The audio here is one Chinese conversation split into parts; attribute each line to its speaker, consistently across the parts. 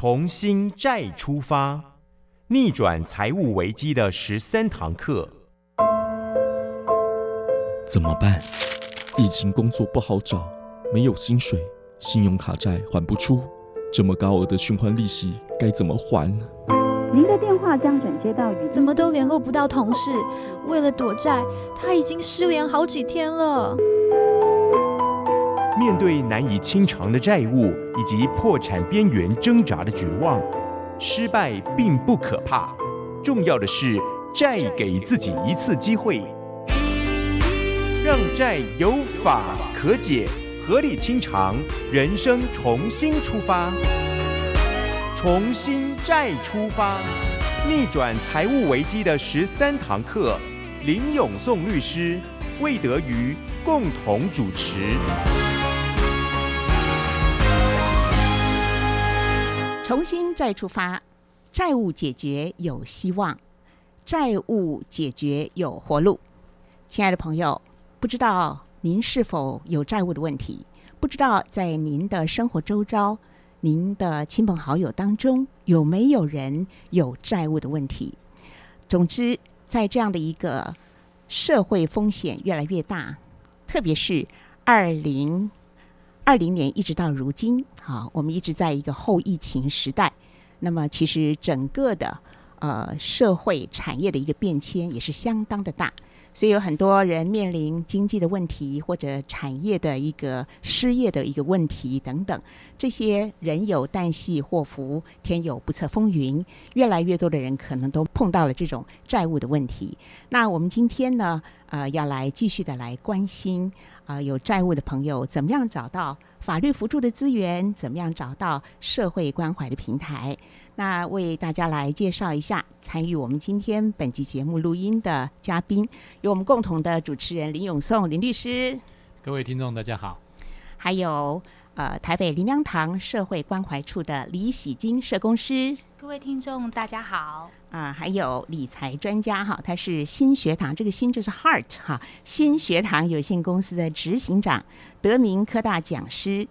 Speaker 1: 重新债出发，逆转财务危机的十三堂课。
Speaker 2: 怎么办？疫情工作不好找，没有薪水，信用卡债还不出，这么高额的循环利息该怎么还呢？
Speaker 3: 您的电话将转接到语
Speaker 4: 怎么都联络不到同事？为了躲债，他已经失联好几天了。
Speaker 1: 面对难以清偿的债务以及破产边缘挣扎的绝望，失败并不可怕，重要的是债给自己一次机会，让债有法可解，合理清偿，人生重新出发。重新再出发，逆转财务危机的十三堂课，林永颂律师、魏德瑜共同主持。
Speaker 5: 重新再出发，债务解决有希望，债务解决有活路。亲爱的朋友，不知道您是否有债务的问题？不知道在您的生活周遭？您的亲朋好友当中有没有人有债务的问题？总之，在这样的一个社会风险越来越大，特别是二零二零年一直到如今，好，我们一直在一个后疫情时代。那么，其实整个的呃社会产业的一个变迁也是相当的大。所以有很多人面临经济的问题，或者产业的一个失业的一个问题等等。这些人有旦夕祸福，天有不测风云。越来越多的人可能都碰到了这种债务的问题。那我们今天呢，呃，要来继续的来关心啊，有债务的朋友怎么样找到法律辅助的资源，怎么样找到社会关怀的平台。那为大家来介绍一下参与我们今天本集节目录音的嘉宾，有我们共同的主持人林永颂林律师。
Speaker 6: 各位听众大家好。
Speaker 5: 还有呃台北林良堂社会关怀处的李喜金社工师。
Speaker 7: 各位听众大家好。
Speaker 5: 啊，还有理财专家哈，他是新学堂，这个新就是 Heart 哈，新学堂有限公司的执行长，德明科大讲师。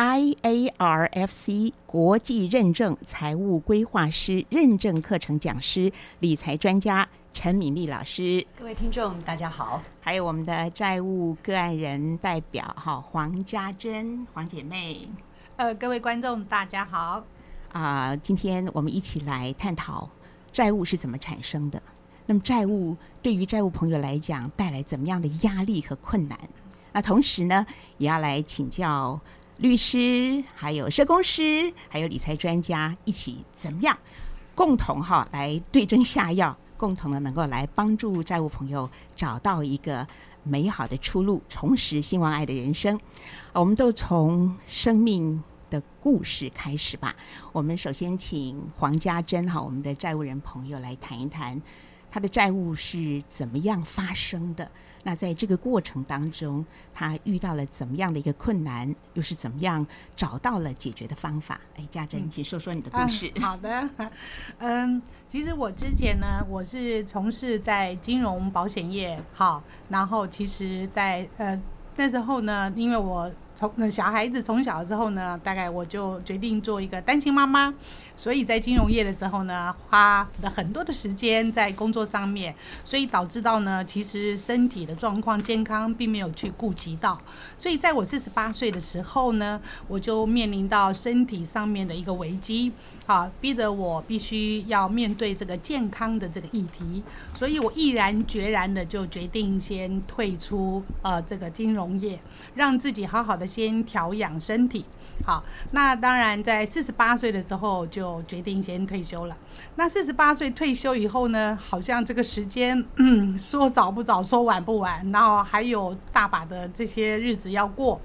Speaker 5: IARFC 国际认证财务规划师认证课程讲师、理财专家陈敏丽老师，
Speaker 8: 各位听众大家好，
Speaker 5: 还有我们的债务个案人代表哈黄家珍黄姐妹，
Speaker 9: 呃，各位观众大家好，
Speaker 5: 啊，今天我们一起来探讨债务是怎么产生的，那么债务对于债务朋友来讲带来怎么样的压力和困难？那同时呢，也要来请教。律师，还有社工师，还有理财专家，一起怎么样？共同哈来对症下药，共同的能够来帮助债务朋友找到一个美好的出路，重拾兴旺爱的人生。我们都从生命的故事开始吧。我们首先请黄家珍哈，我们的债务人朋友来谈一谈他的债务是怎么样发生的。那在这个过程当中，他遇到了怎么样的一个困难，又是怎么样找到了解决的方法？哎，家珍，请说说你的故事。
Speaker 9: 好的，嗯，其实我之前呢，我是从事在金融保险业，好，然后其实，在呃那时候呢，因为我。从那小孩子从小之后呢，大概我就决定做一个单亲妈妈，所以在金融业的时候呢，花了很多的时间在工作上面，所以导致到呢，其实身体的状况健康并没有去顾及到，所以在我四十八岁的时候呢，我就面临到身体上面的一个危机，好，逼得我必须要面对这个健康的这个议题，所以我毅然决然的就决定先退出呃这个金融业，让自己好好的。先调养身体，好，那当然在四十八岁的时候就决定先退休了。那四十八岁退休以后呢，好像这个时间 说早不早，说晚不晚，然后还有大把的这些日子要过。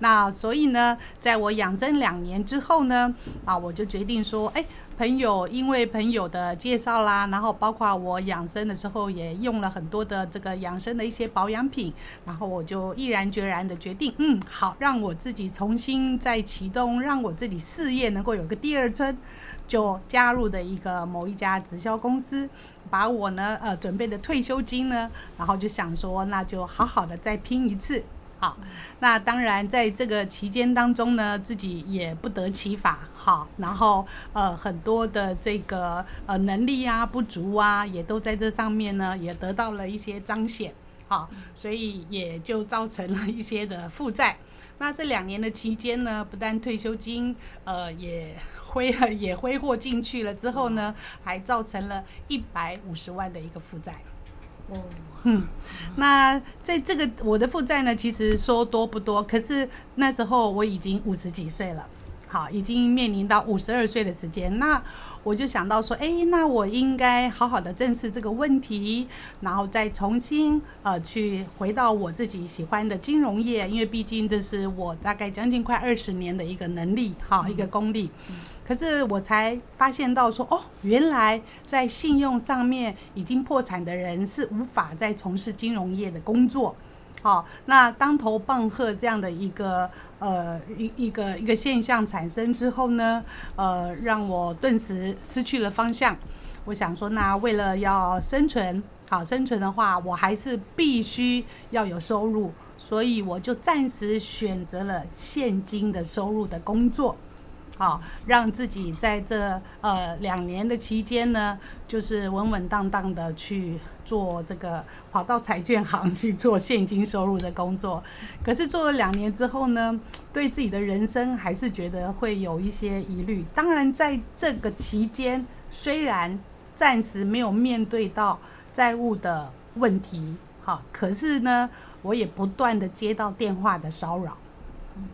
Speaker 9: 那所以呢，在我养生两年之后呢，啊，我就决定说，哎，朋友，因为朋友的介绍啦，然后包括我养生的时候也用了很多的这个养生的一些保养品，然后我就毅然决然的决定，嗯，好，让我自己重新再启动，让我自己事业能够有个第二春，就加入的一个某一家直销公司，把我呢，呃，准备的退休金呢，然后就想说，那就好好的再拼一次。好，那当然在这个期间当中呢，自己也不得其法，好，然后呃很多的这个呃能力啊不足啊，也都在这上面呢，也得到了一些彰显，好，所以也就造成了一些的负债。那这两年的期间呢，不但退休金呃也挥也挥霍进去了之后呢，还造成了一百五十万的一个负债。哦，嗯，那在这个我的负债呢，其实说多不多，可是那时候我已经五十几岁了，好，已经面临到五十二岁的时间，那我就想到说，哎，那我应该好好的正视这个问题，然后再重新呃去回到我自己喜欢的金融业，因为毕竟这是我大概将近快二十年的一个能力，哈，一个功力。可是我才发现到说，哦，原来在信用上面已经破产的人是无法再从事金融业的工作。好，那当头棒喝这样的一个呃一一个一个现象产生之后呢，呃，让我顿时失去了方向。我想说，那为了要生存，好生存的话，我还是必须要有收入，所以我就暂时选择了现金的收入的工作。好，让自己在这呃两年的期间呢，就是稳稳当当的去做这个，跑到彩券行去做现金收入的工作。可是做了两年之后呢，对自己的人生还是觉得会有一些疑虑。当然，在这个期间，虽然暂时没有面对到债务的问题，好，可是呢，我也不断的接到电话的骚扰。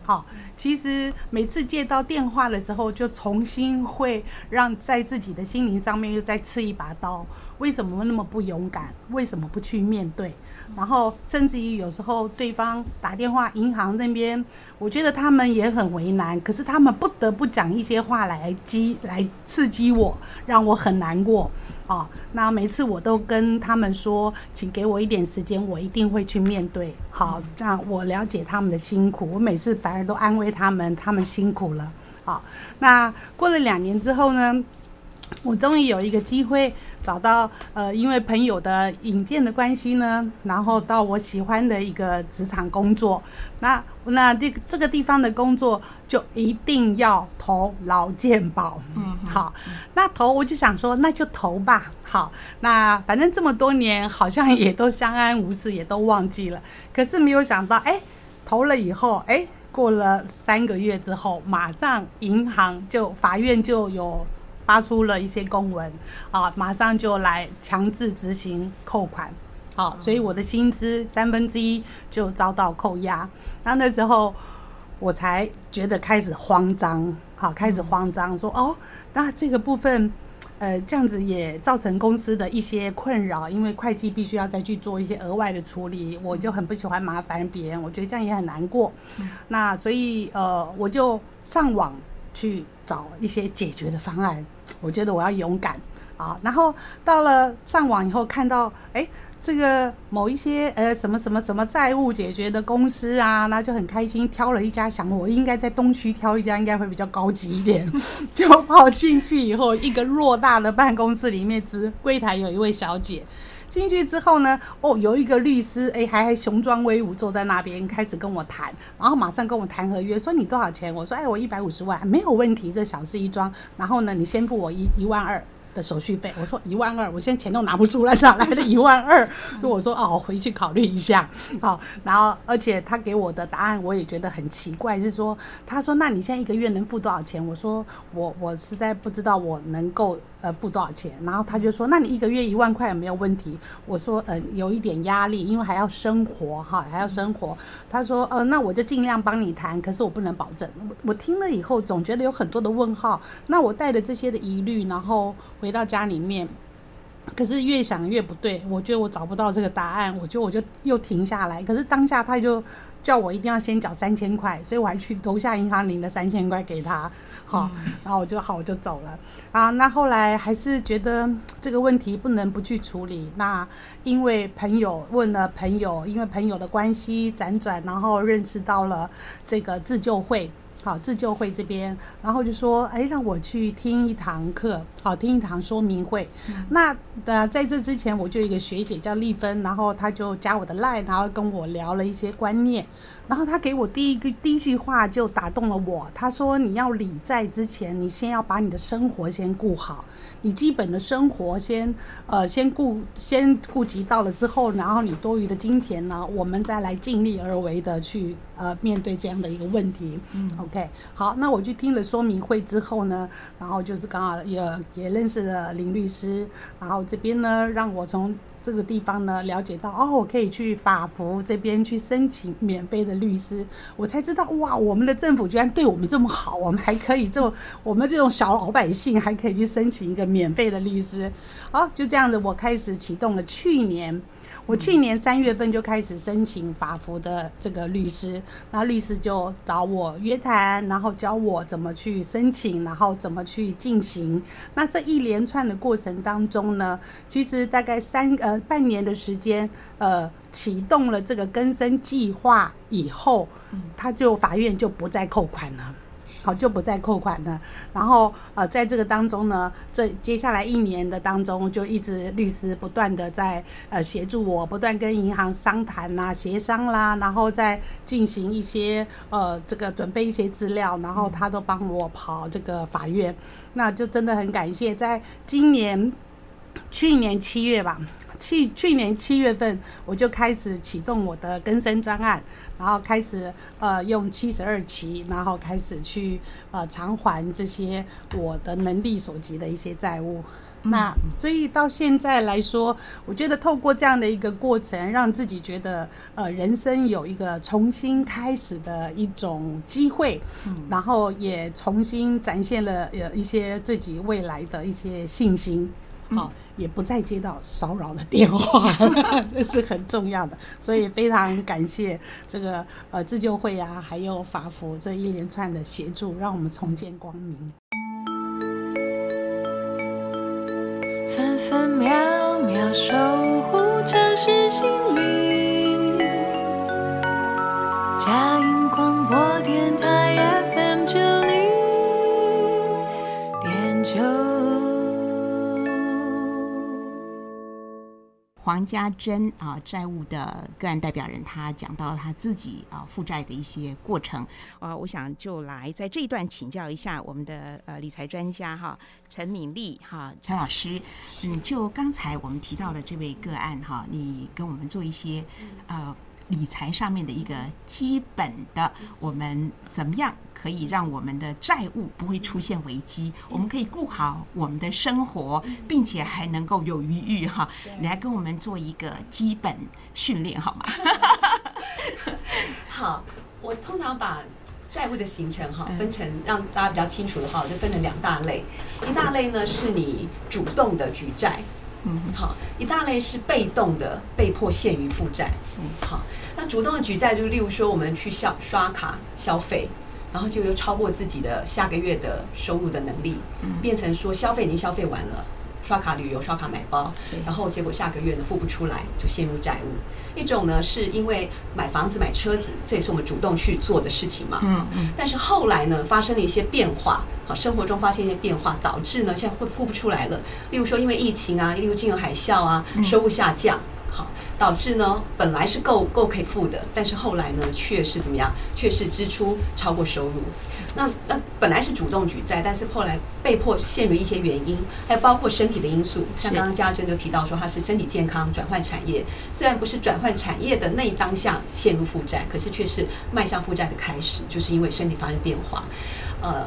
Speaker 9: 好，其实每次接到电话的时候，就重新会让在自己的心灵上面又再刺一把刀。为什么那么不勇敢？为什么不去面对？然后甚至于有时候对方打电话，银行那边，我觉得他们也很为难。可是他们不得不讲一些话来激、来刺激我，让我很难过。哦，那每次我都跟他们说，请给我一点时间，我一定会去面对。好，那我了解他们的辛苦，我每次反而都安慰他们，他们辛苦了。好，那过了两年之后呢？我终于有一个机会找到，呃，因为朋友的引荐的关系呢，然后到我喜欢的一个职场工作。那那这这个地方的工作就一定要投劳健保。嗯，好，那投我就想说，那就投吧。好，那反正这么多年好像也都相安无事，也都忘记了。可是没有想到，哎，投了以后，哎，过了三个月之后，马上银行就法院就有。发出了一些公文，啊，马上就来强制执行扣款，好，所以我的薪资三分之一就遭到扣押。那那时候我才觉得开始慌张，好，开始慌张，说哦，那这个部分，呃，这样子也造成公司的一些困扰，因为会计必须要再去做一些额外的处理，我就很不喜欢麻烦别人，我觉得这样也很难过。那所以呃，我就上网去找一些解决的方案。我觉得我要勇敢啊！然后到了上网以后，看到哎，这个某一些呃什么什么什么债务解决的公司啊，那就很开心，挑了一家，想我应该在东区挑一家，应该会比较高级一点。就跑进去以后，一个偌大的办公室里面，只柜台有一位小姐。进去之后呢，哦，有一个律师，哎，还还雄壮威武坐在那边，开始跟我谈，然后马上跟我谈合约，说你多少钱？我说，哎，我一百五十万，没有问题，这小事一桩。然后呢，你先付我一一万二。的手续费，我说一万二，我现在钱都拿不出来，哪来的 一万二？就我说哦，回去考虑一下，好，然后而且他给我的答案我也觉得很奇怪，是说他说那你现在一个月能付多少钱？我说我我实在不知道我能够呃付多少钱，然后他就说那你一个月一万块有没有问题？我说嗯有一点压力，因为还要生活哈，还要生活。他说呃那我就尽量帮你谈，可是我不能保证。我我听了以后总觉得有很多的问号，那我带着这些的疑虑，然后。回到家里面，可是越想越不对，我觉得我找不到这个答案，我觉得我就又停下来。可是当下他就叫我一定要先缴三千块，所以我还去楼下银行领了三千块给他，好，然后我就好我就走了啊。那后来还是觉得这个问题不能不去处理。那因为朋友问了朋友，因为朋友的关系辗转，然后认识到了这个自救会。好，自救会这边，然后就说，哎，让我去听一堂课，好，听一堂说明会。那呃，在这之前，我就一个学姐叫丽芬，然后她就加我的 line，然后跟我聊了一些观念。然后他给我第一个第一句话就打动了我，他说：“你要理债之前，你先要把你的生活先顾好，你基本的生活先呃先顾先顾及到了之后，然后你多余的金钱呢，我们再来尽力而为的去呃面对这样的一个问题。”嗯，OK，好，那我去听了说明会之后呢，然后就是刚好也也认识了林律师，然后这边呢让我从。这个地方呢，了解到哦，我可以去法服这边去申请免费的律师，我才知道哇，我们的政府居然对我们这么好，我们还可以这我们这种小老百姓还可以去申请一个免费的律师，好，就这样子，我开始启动了去年。我去年三月份就开始申请法服的这个律师，那律师就找我约谈，然后教我怎么去申请，然后怎么去进行。那这一连串的过程当中呢，其实大概三呃半年的时间，呃启动了这个更生计划以后，他就法院就不再扣款了。好，就不再扣款了。然后呃，在这个当中呢，这接下来一年的当中，就一直律师不断的在呃协助我，不断跟银行商谈啦、协商啦，然后再进行一些呃这个准备一些资料，然后他都帮我跑这个法院。那就真的很感谢，在今年去年七月吧。去去年七月份，我就开始启动我的更生专案，然后开始呃用七十二期，然后开始去呃偿还这些我的能力所及的一些债务。那所以到现在来说，我觉得透过这样的一个过程，让自己觉得呃人生有一个重新开始的一种机会，然后也重新展现了呃一些自己未来的一些信心。好，也不再接到骚扰的电话，这是很重要的。所以非常感谢这个呃自救会啊，还有法服这一连串的协助，让我们重见光明。分分秒秒守护城市心灵，嘉音广播电台黄家珍啊，债务的个案代表人，他讲到了他自己啊负债的一些过程啊，我想就来在这一段请教一下我们的呃理财专家哈陈敏丽哈陈老师，嗯，就刚才我们提到的这位个案哈，你跟我们做一些呃。理财上面的一个基本的，我们怎么样可以让我们的债务不会出现危机？我们可以顾好我们的生活，并且还能够有余裕哈。你来跟我们做一个基本训练好吗？
Speaker 6: 好，我通常把债务的形成哈分成让大家比较清楚的话，我就分成两大类。一大类呢是你主动的举债。嗯，好，一大类是被动的，被迫陷于负债。嗯，好，那主动的举债，就是例如说我们去消刷卡消费，然后就又超过自己的下个月的收入的能力，变成说消费已经消费完了。刷卡旅游、刷卡买包，然后结果下个月呢付不出来，就陷入债务。一种呢是因为买房子、买车子，这也是我们主动去做的事情嘛。嗯嗯。但是后来呢，发生了一些变化，好，生活中发现一些变化，导致呢现在付付不出来了。例如说因为疫情啊，例如金融海啸啊，收入下降，好，导致呢本来是够够可以付的，但是后来呢却是怎么样？却是支出超过收入。那那本来是主动举债，但是后来被迫陷入一些原因，还有包括身体的因素，像刚刚家珍就提到说他是身体健康转换产业，虽然不是转换产业的那一当下陷入负债，可是却是迈向负债的开始，就是因为身体发生变化，呃。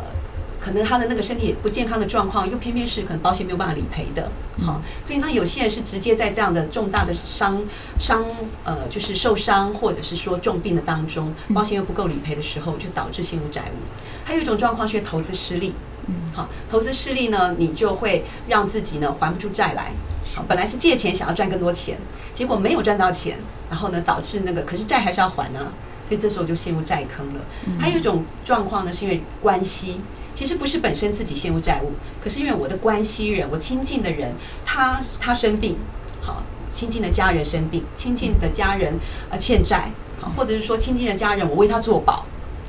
Speaker 6: 可能他的那个身体不健康的状况，又偏偏是可能保险没有办法理赔的，好，所以那有些人是直接在这样的重大的伤伤呃，就是受伤或者是说重病的当中，保险又不够理赔的时候，就导致陷入债务。还有一种状况是投资失利，嗯，好，投资失利呢，你就会让自己呢还不出债来，好，本来是借钱想要赚更多钱，结果没有赚到钱，然后呢导致那个可是债还是要还呢，所以这时候就陷入债坑了。还有一种状况呢，是因为关系。其实不是本身自己陷入债务，可是因为我的关系人，我亲近的人，他他生病，好，亲近的家人生病，亲近的家人呃欠债，好，或者是说亲近的家人，我为他做保，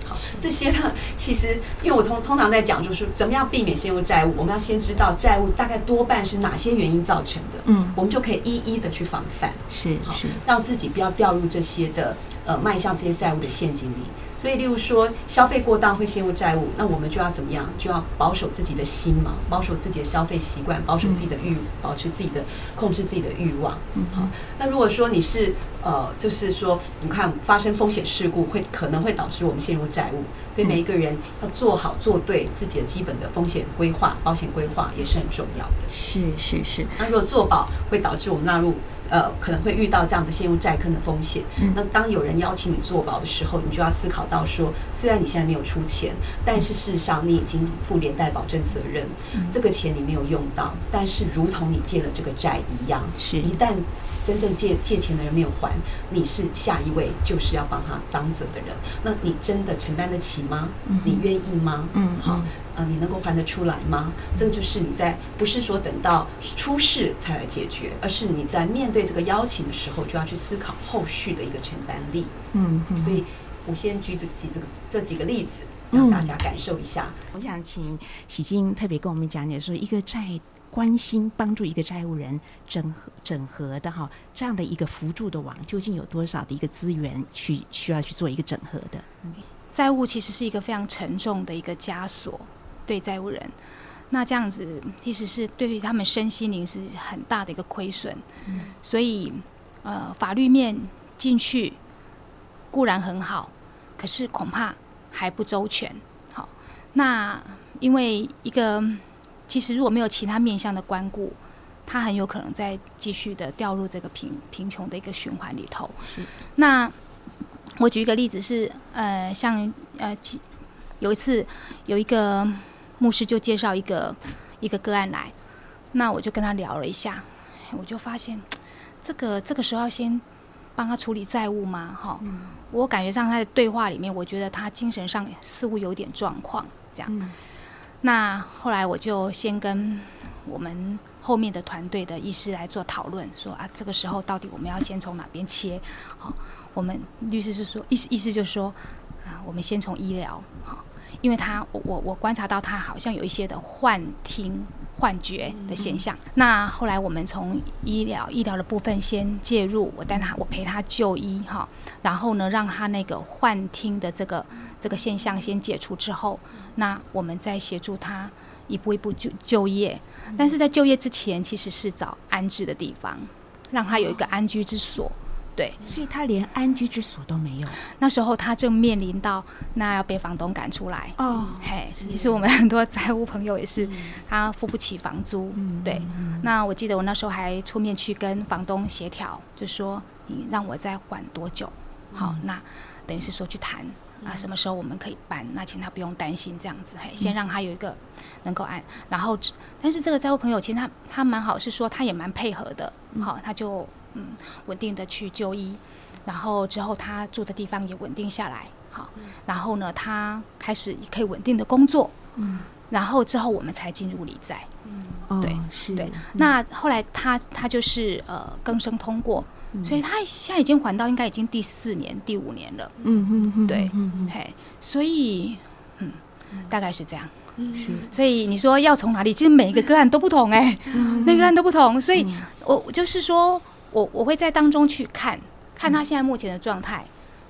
Speaker 6: 好，这些呢，其实因为我通通常在讲，就是怎么样避免陷入债务，我们要先知道债务大概多半是哪些原因造成的，嗯，我们就可以一一的去防范，
Speaker 5: 是是，
Speaker 6: 让自己不要掉入这些的呃迈向这些债务的陷阱里。所以，例如说消费过当会陷入债务，那我们就要怎么样？就要保守自己的心嘛，保守自己的消费习惯，保守自己的欲，保持自己的控制自己的欲望。嗯，好。那如果说你是呃，就是说，你看发生风险事故会可能会导致我们陷入债务，所以每一个人要做好做对自己的基本的风险规划、保险规划也是很重要的。
Speaker 5: 是是是。
Speaker 6: 那如果做保会导致我们纳入。呃，可能会遇到这样子陷入债坑的风险。那当有人邀请你做保的时候，你就要思考到说，虽然你现在没有出钱，但是事实上你已经负连带保证责任。这个钱你没有用到，但是如同你借了这个债一样，
Speaker 5: 是
Speaker 6: 一旦真正借借钱的人没有还，你是下一位就是要帮他当责的人。那你真的承担得起吗？你愿意吗？嗯，好。呃，你能够还得出来吗？这个就是你在不是说等到出事才来解决，而是你在面对这个邀请的时候，就要去思考后续的一个承担力。嗯，所以我先举这几这个这几个例子，让大家感受一下。
Speaker 5: 我想请喜金特别跟我们讲解说，一个债关心帮助一个债务人整合整合的哈，这样的一个辅助的网，究竟有多少的一个资源去需要去做一个整合的？
Speaker 7: 债务其实是一个非常沉重的一个枷锁。对债务人，那这样子其实是对于他们身心灵是很大的一个亏损。所以呃，法律面进去固然很好，可是恐怕还不周全。好，那因为一个其实如果没有其他面向的关顾，他很有可能再继续的掉入这个贫贫穷的一个循环里头。是，那我举一个例子是，呃，像呃，有一次有一个。牧师就介绍一个一个个案来，那我就跟他聊了一下，我就发现这个这个时候要先帮他处理债务吗？哈，我感觉上他的对话里面，我觉得他精神上似乎有点状况，这样。那后来我就先跟我们后面的团队的医师来做讨论，说啊，这个时候到底我们要先从哪边切？好，我们律师是说，意思意思就是说啊，我们先从医疗，好。因为他，我我我观察到他好像有一些的幻听、幻觉的现象。那后来我们从医疗医疗的部分先介入，我带他，我陪他就医哈。然后呢，让他那个幻听的这个这个现象先解除之后，那我们再协助他一步一步就就业。但是在就业之前，其实是找安置的地方，让他有一个安居之所。对，
Speaker 5: 所以他连安居之所都没有。
Speaker 7: 那时候他正面临到那要被房东赶出来哦，嘿，其实我们很多债务朋友也是，他付不起房租。对，那我记得我那时候还出面去跟房东协调，就说你让我再缓多久？好，那等于是说去谈啊，什么时候我们可以搬？那请他不用担心这样子，嘿，先让他有一个能够按。然后，但是这个债务朋友其实他他蛮好，是说他也蛮配合的。好，他就。嗯，稳定的去就医，然后之后他住的地方也稳定下来，好，然后呢，他开始可以稳定的工作，嗯，然后之后我们才进入理在，嗯，对，
Speaker 5: 是，
Speaker 7: 对，那后来他他就是呃更生通过，所以他现在已经还到应该已经第四年、第五年了，嗯嗯嗯，对，嘿，所以嗯，大概是这样。是，所以你说要从哪里？其实每一个个案都不同哎，每个案都不同，所以我就是说。我我会在当中去看，看他现在目前的状态。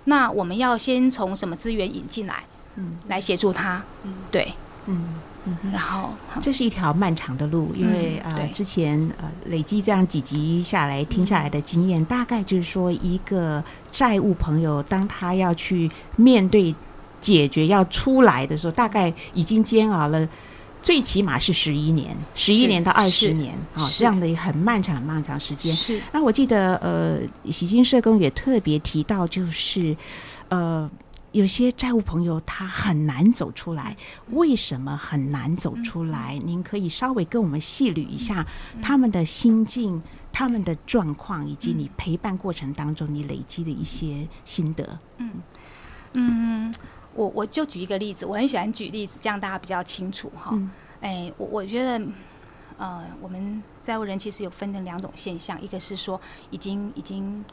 Speaker 7: 那我们要先从什么资源引进来，嗯，来协助他，嗯，对，嗯嗯，然后
Speaker 5: 这是一条漫长的路，因为呃，之前呃累积这样几集下来听下来的经验，大概就是说，一个债务朋友当他要去面对解决要出来的时候，大概已经煎熬了。最起码是十一年，十一年到二十年啊，这样的很漫长、很漫长时间。
Speaker 7: 是。
Speaker 5: 那我记得，呃，喜金社工也特别提到，就是，呃，有些债务朋友他很难走出来，为什么很难走出来？您可以稍微跟我们细捋一下他们的心境、他们的状况，以及你陪伴过程当中你累积的一些心得。嗯
Speaker 7: 嗯。我我就举一个例子，我很喜欢举例子，这样大家比较清楚哈。哎，我我觉得，呃，我们债务人其实有分成两种现象，一个是说已经已经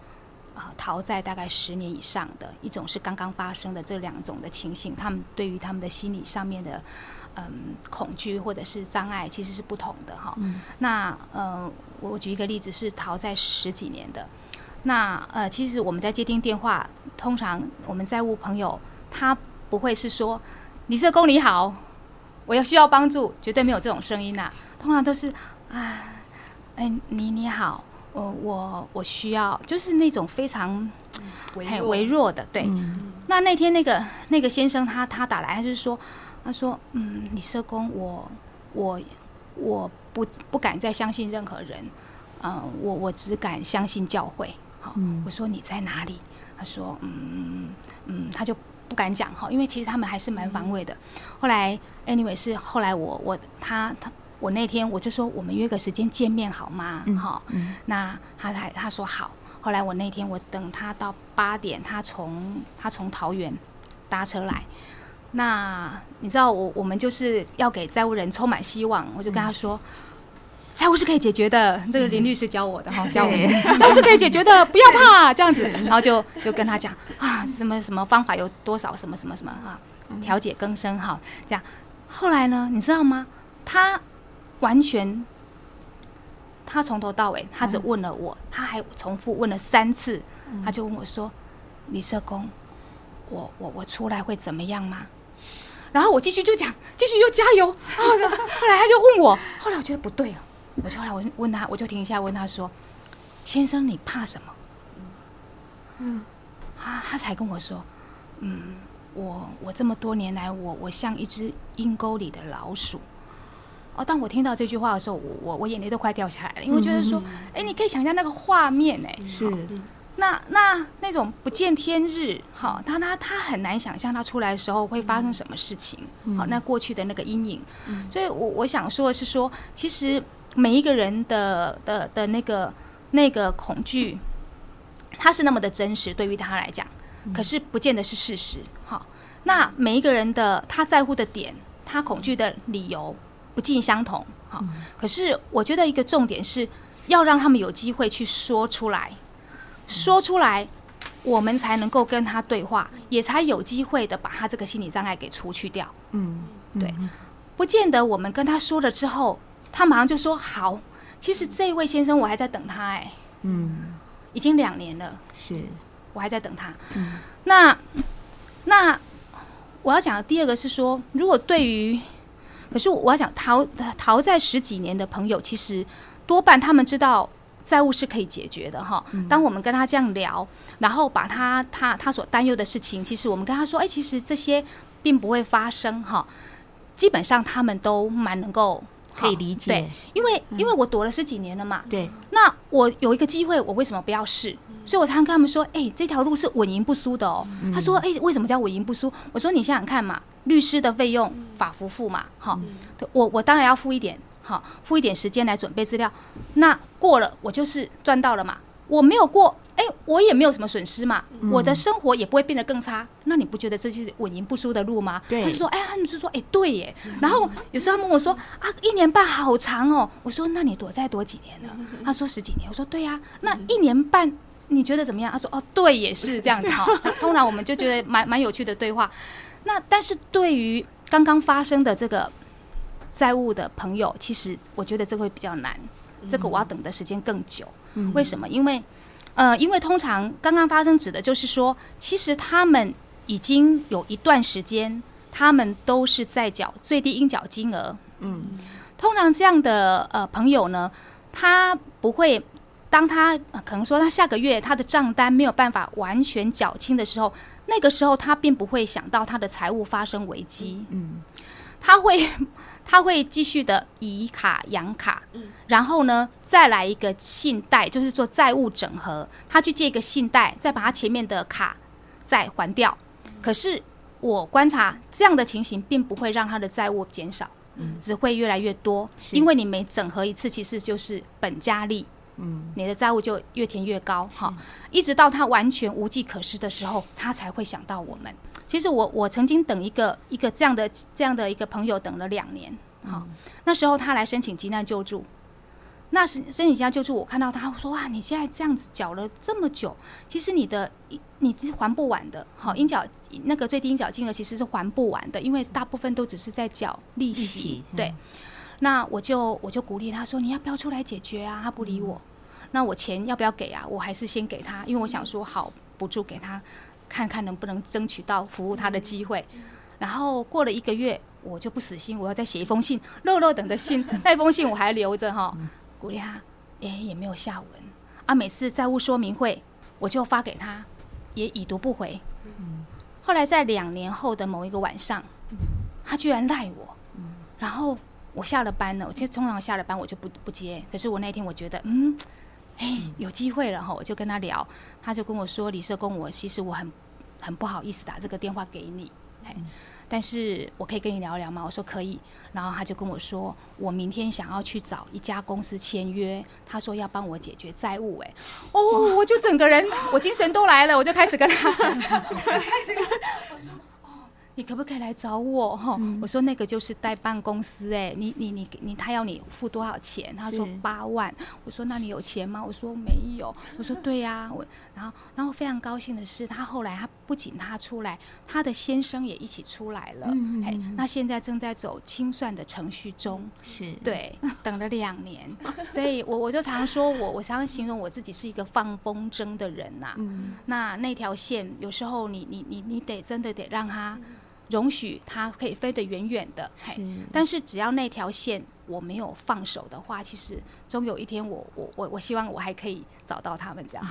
Speaker 7: 啊逃债大概十年以上的，一种是刚刚发生的这两种的情形，他们对于他们的心理上面的嗯恐惧或者是障碍其实是不同的哈。那呃，我举一个例子是逃债十几年的。那呃，其实我们在接听电话，通常我们债务朋友他不会是说李社工你好，我要需要帮助，绝对没有这种声音呐、通常都是啊，哎你你好，我我我需要，就是那种非常很微弱的，对。
Speaker 5: 嗯
Speaker 7: 那那天那个那个先生他他打来，他就是说，他说，嗯，李社工，我我我不不敢再相信任何人，呃，我我只敢相信教会。好，
Speaker 5: 嗯
Speaker 7: 我说你在哪里？他说，嗯嗯，他就不敢讲哈，因为其实他们还是蛮防卫的。后来，anyway 是后来我我他他我那天我就说我们约个时间见面好吗？哈，
Speaker 5: 嗯
Speaker 7: 那他才他说好。后来我那天我等他到八点，他从他从桃园搭车来。那你知道我我们就是要给债务人充满希望，我就跟他说，债务是可以解决的。这个林律师教我的哈，教我
Speaker 5: 对
Speaker 7: 债务是可以解决的，不要怕这样子。然后就就跟他讲啊，什么什么方法有多少，什么什么什么啊，调解更生哈，这样。后来呢，你知道吗？他完全，他从头到尾，他只问了我，他还重复问了三次，他就问我说：“李社工，我我我出来会怎么样吗？”然后我继续就讲，继续又加油。然后来他就问我，后来我觉得不对哦，我就后来我问他，我就停一下问他说：“先生，你怕什么？”嗯，他他才跟我说：“嗯，我我这么多年来，我我像一只阴沟里的老鼠。”哦，当我听到这句话的时候，我我我眼泪都快掉下来了，因为我觉得说，哎、你可以想象那个画面、哎，
Speaker 5: 是。
Speaker 7: 那那那种不见天日，好，他他他很难想象他出来的时候会发生什么事情，好，那过去的那个阴影，所以我我想说的是说，其实每一个人的的的那个那个恐惧，他是那么的真实，对于他来讲，可是不见得是事实，好，那每一个人的他在乎的点，他恐惧的理由不尽相同，好，可是我觉得一个重点是要让他们有机会去说出来。说出来，我们才能够跟他对话，也才有机会的把他这个心理障碍给除去掉。
Speaker 5: 嗯，
Speaker 7: 对，不见得我们跟他说了之后，他马上就说好。其实这位先生我还在等他、哎，
Speaker 5: 嗯，
Speaker 7: 已经两年了，
Speaker 5: 是，
Speaker 7: 我还在等他。
Speaker 5: 嗯
Speaker 7: 那那我要讲的第二个是说，如果对于，可是我要讲逃逃在十几年的朋友，其实多半他们知道债务是可以解决的哈。当我们跟他这样聊，然后把他他他所担忧的事情，其实我们跟他说，哎，其实这些并不会发生哈。基本上他们都蛮能够
Speaker 5: 可以理解嗯
Speaker 7: 对，因为因为我躲了十几年了嘛，
Speaker 5: 对，
Speaker 7: 那我有一个机会，我为什么不要试？所以我常常跟他们说，哎、这条路是稳赢不输的哦。他说，哎、为什么叫稳赢不输？我说，你想想看嘛，律师的费用法服付嘛，好、我我当然要付一点，好、付一点时间来准备资料。那过了，我就是赚到了嘛。我没有过，哎、我也没有什么损失嘛，我的生活也不会变得更差。那你不觉得这是稳赢不输的路吗？
Speaker 5: 对
Speaker 7: 他就说，哎、他们就说，哎、对耶。然后有时候他们问我说，啊，一年半好长哦。我说，那你躲再躲几年呢？他说十几年。我说，对呀、那一年半你觉得怎么样？他说，哦，对，也是这样子哈。那 通常我们就觉得蛮蛮有趣的对话。那但是对于刚刚发生的这个债务的朋友，其实我觉得这会比较难，这个我要等的时间更久。为什么？因为呃，因为通常刚刚发生指的就是说，其实他们已经有一段时间，他们都是在缴最低应缴金额。
Speaker 5: 嗯，
Speaker 7: 通常这样的呃朋友呢，他不会。当他、呃可能说他下个月他的账单没有办法完全缴清的时候，那个时候他并不会想到他的财务发生危机。
Speaker 5: 嗯，
Speaker 7: 他会他会继续的以卡养卡，然后呢再来一个信贷，就是做债务整合，他去借一个信贷，再把他前面的卡再还掉。可是我观察这样的情形，并不会让他的债务减少，只会越来越多，因为你每整合一次，其实就是本加利。
Speaker 5: 嗯，
Speaker 7: 你的债务就越填越高，哈，一直到他完全无计可施的时候，他才会想到我们。其实我我曾经等一个一个这样的这样的一个朋友等了两年，好，那时候他来申请急难救助，那是申请急难救助，我看到他我说哇，你现在这样子缴了这么久，其实你的你是还不完的，好，应缴那个最低应缴金额其实是还不完的，因为大部分都只是在缴利息，
Speaker 5: 息
Speaker 7: 对。那我就我就鼓励他说：“你要不要出来解决啊？”他不理我。那我钱要不要给啊？我还是先给他，因为我想说好补助给他，看看能不能争取到服务他的机会。然后过了一个月，我就不死心，我要再写一封信，热热等的信，那封信我还留着哈，鼓励他，哎也没有下文啊。每次债务说明会，我就发给他，也已读不回。后来在两年后的某一个晚上，他居然赖我，然后我下了班了，我其实通常下了班我就不不接，可是我那天我觉得嗯，哎有机会了哈，我就跟他聊，他就跟我说李社工，我其实我很很不好意思打这个电话给你。但是我可以跟你聊聊吗？我说可以，然后他就跟我说，我明天想要去找一家公司签约，他说要帮我解决债务，哎，哦，我就整个人我精神都来了，我就开始跟他 开始跟我说。你可不可以来找我哈？我说那个就是代办公司哎，你你你你他要你付多少钱？他说八万。我说那你有钱吗？我说没有。我说对呀，我然后然后非常高兴的是，他后来他不仅他出来，他的先生也一起出来了。哎，那现在正在走清算的程序中。
Speaker 5: 是
Speaker 7: 对，等了两年，所以我我就常说我我常常形容我自己是一个放风筝的人呐。那那条线有时候你你你你得真的得让他。容许它可以飞得远远的，嘿但是只要那条线我没有放手的话，其实终有一天我我我我希望我还可以找到他们这样。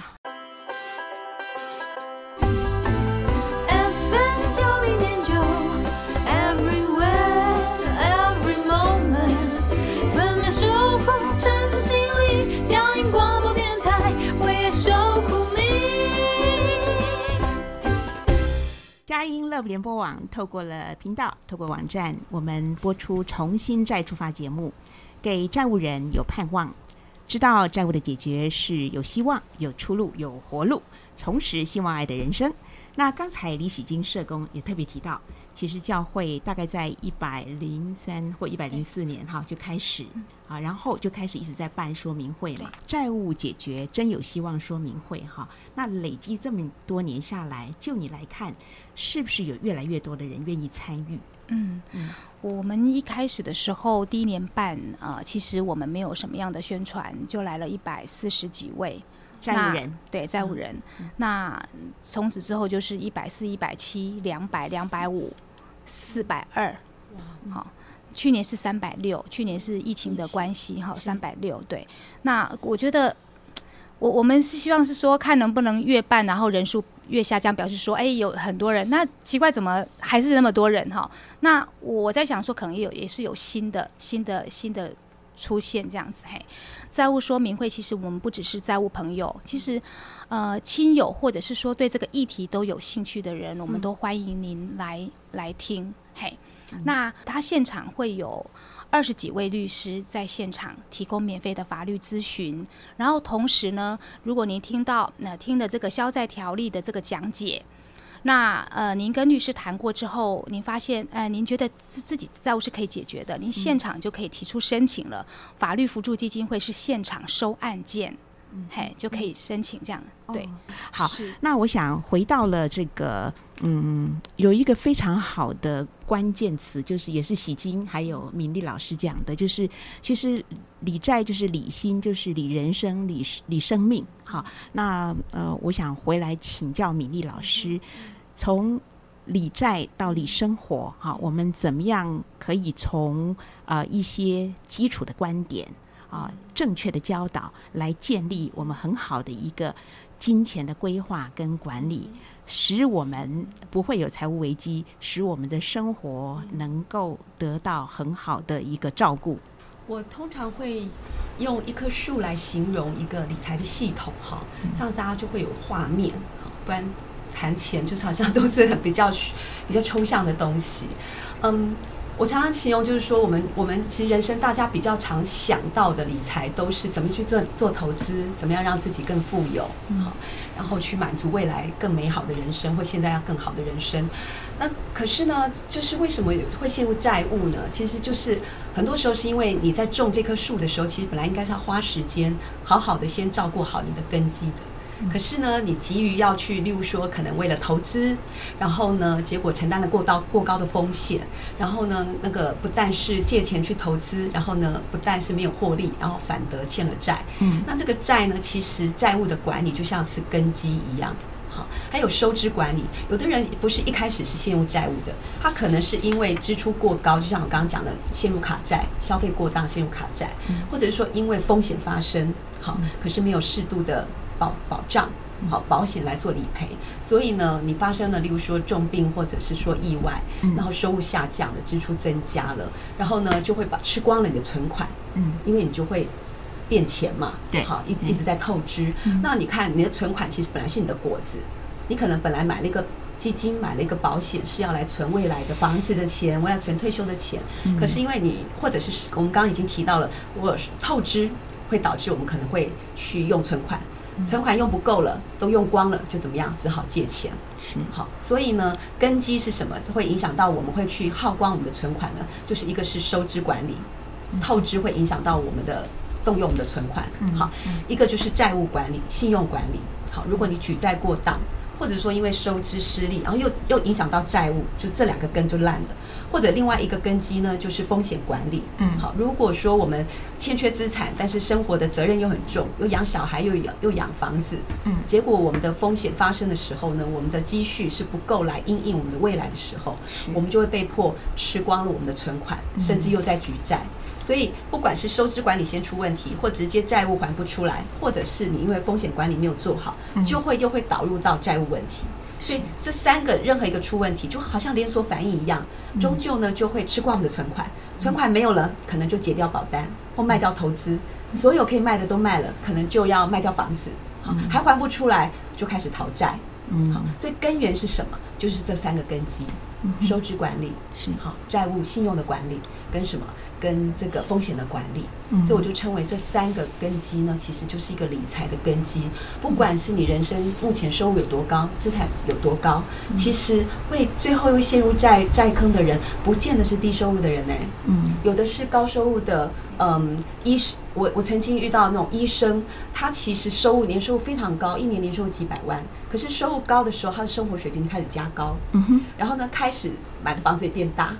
Speaker 5: 佳音 Love 联播网透过了频道，透过网站，我们播出《重新再出发》节目，给债务人有盼望，知道债务的解决是有希望、有出路、有活路，重拾希望爱的人生。那刚才李喜金社工也特别提到，其实教会大概在一百零三或一百零四年哈就开始啊，然后就开始一直在办说明会嘛，债务解决真有希望说明会哈。那累积这么多年下来，就你来看，是不是有越来越多的人愿意参与？
Speaker 7: 嗯嗯，我们一开始的时候第一年办啊，其实我们没有什么样的宣传，就来了一百四十几位。
Speaker 5: 债务人。
Speaker 7: 对债务人，那从此之后就是一百四、一百七、两百、两百五、四百二，好，去年是三百六，去年是疫情的关系，哈，三百六。对，那我觉得，我我们是希望是说，看能不能越办，然后人数越下降，表示说，哎，有很多人。那奇怪，怎么还是那么多人？哈，那我在想说，可能也有，也是有新的、新的、新的。出现这样子嘿，债务说明会其实我们不只是债务朋友，其实呃亲友或者是说对这个议题都有兴趣的人，我们都欢迎您来来听嘿。那他现场会有二十几位律师在现场提供免费的法律咨询，然后同时呢，如果您听到那听了这个消债条例的这个讲解。那呃，您跟律师谈过之后，您发现，呃，您觉得自自己债务是可以解决的，您现场就可以提出申请了。法律辅助基金会是现场收案件，嘿，就可以申请这样。对，
Speaker 5: 好。那我想回到了这个，嗯，有一个非常好的关键词，就是也是喜金还有敏丽老师讲的，就是其实理债就是理心，就是理人生、理理生命。好，那呃，我想回来请教米粒老师，从理债到理生活，哈，我们怎么样可以从啊一些基础的观点啊正确的教导来建立我们很好的一个金钱的规划跟管理，使我们不会有财务危机，使我们的生活能够得到很好的一个照顾。
Speaker 6: 我通常会用一棵树来形容一个理财的系统，哈，这样大家就会有画面，哈，不然谈钱就是好像都是比较比较抽象的东西。嗯，我常常形容就是说，我们我们其实人生大家比较常想到的理财，都是怎么去做做投资，怎么样让自己更富有，好，然后去满足未来更美好的人生，或现在要更好的人生。那可是呢，就是为什么会陷入债务呢？其实就是很多时候是因为你在种这棵树的时候，其实本来应该是要花时间，好好的先照顾好你的根基的。可是呢，你急于要去，例如说，可能为了投资，然后呢，结果承担了过高过高的风险，然后呢，那个不但是借钱去投资，然后呢，不但是没有获利，然后反得欠了债。
Speaker 5: 嗯，
Speaker 6: 那这个债呢，其实债务的管理就像是根基一样。好，还有收支管理，有的人不是一开始是陷入债务的，他可能是因为支出过高，就像我刚刚讲的，陷入卡债，消费过当陷入卡债，或者是说因为风险发生，好，可是没有适度的保保障。好，保险来做理赔，所以呢，你发生了，例如说重病或者是说意外，然后收入下降了，支出增加了，然后呢，就会把吃光了你的存款，
Speaker 5: 嗯，
Speaker 6: 因为你就会垫钱嘛，
Speaker 5: 对
Speaker 6: 好，一一直在透支。那你看你的存款其实本来是你的果子，你可能本来买了一个基金，买了一个保险，是要来存未来的房子的钱，我要存退休的钱。可是因为你或者是我们刚刚已经提到了，我透支会导致我们可能会去用存款。存款用不够了，都用光了，就怎么样？只好借钱。
Speaker 5: 是
Speaker 6: 好，所以呢，根基是什么？会影响到我们会去耗光我们的存款呢？就是一个是收支管理，透支会影响到我们的动用我们的存款。好，一个就是债务管理、信用管理。好，如果你举债过当，或者说因为收支失利，然后又又影响到债务，就这两个根就烂了。或者另外一个根基呢，就是风险管理。
Speaker 5: 嗯
Speaker 6: 好，如果说我们欠缺资产，但是生活的责任又很重，又养小孩，又养又养房子，
Speaker 5: 嗯
Speaker 6: 结果我们的风险发生的时候呢，我们的积蓄是不够来应应我们的未来的时候，我们就会被迫吃光了我们的存款，甚至又在举债。所以，不管是收支管理先出问题，或直接债务还不出来，或者是你因为风险管理没有做好，就会又会导入到债务问题。所以这三个任何一个出问题，就好像连锁反应一样，终究呢就会吃光我们的存款。存款没有了，可能就结掉保单或卖掉投资，所有可以卖的都卖了，可能就要卖掉房子，好还还不出来，就开始逃债。
Speaker 5: 嗯
Speaker 6: 好，所以根源是什么？就是这三个根基：收支管理
Speaker 5: 是
Speaker 6: 好，债务信用的管理跟什么？跟这个风险的管理。
Speaker 5: 嗯。
Speaker 6: 所以我就称为这三个根基呢，其实就是一个理财的根基。不管是你人生目前收入有多高，资产有多高，其实会最后会陷入债债坑的人，不见得是低收入的人呢、
Speaker 5: 嗯。
Speaker 6: 有的是高收入的，嗯，医师，我我曾经遇到那种医生，他其实收入年收入非常高，一年年收入几百万，可是收入高的时候，他的生活水平就开始加高，
Speaker 5: 嗯哼。
Speaker 6: 然后呢，开始买的房子也变大，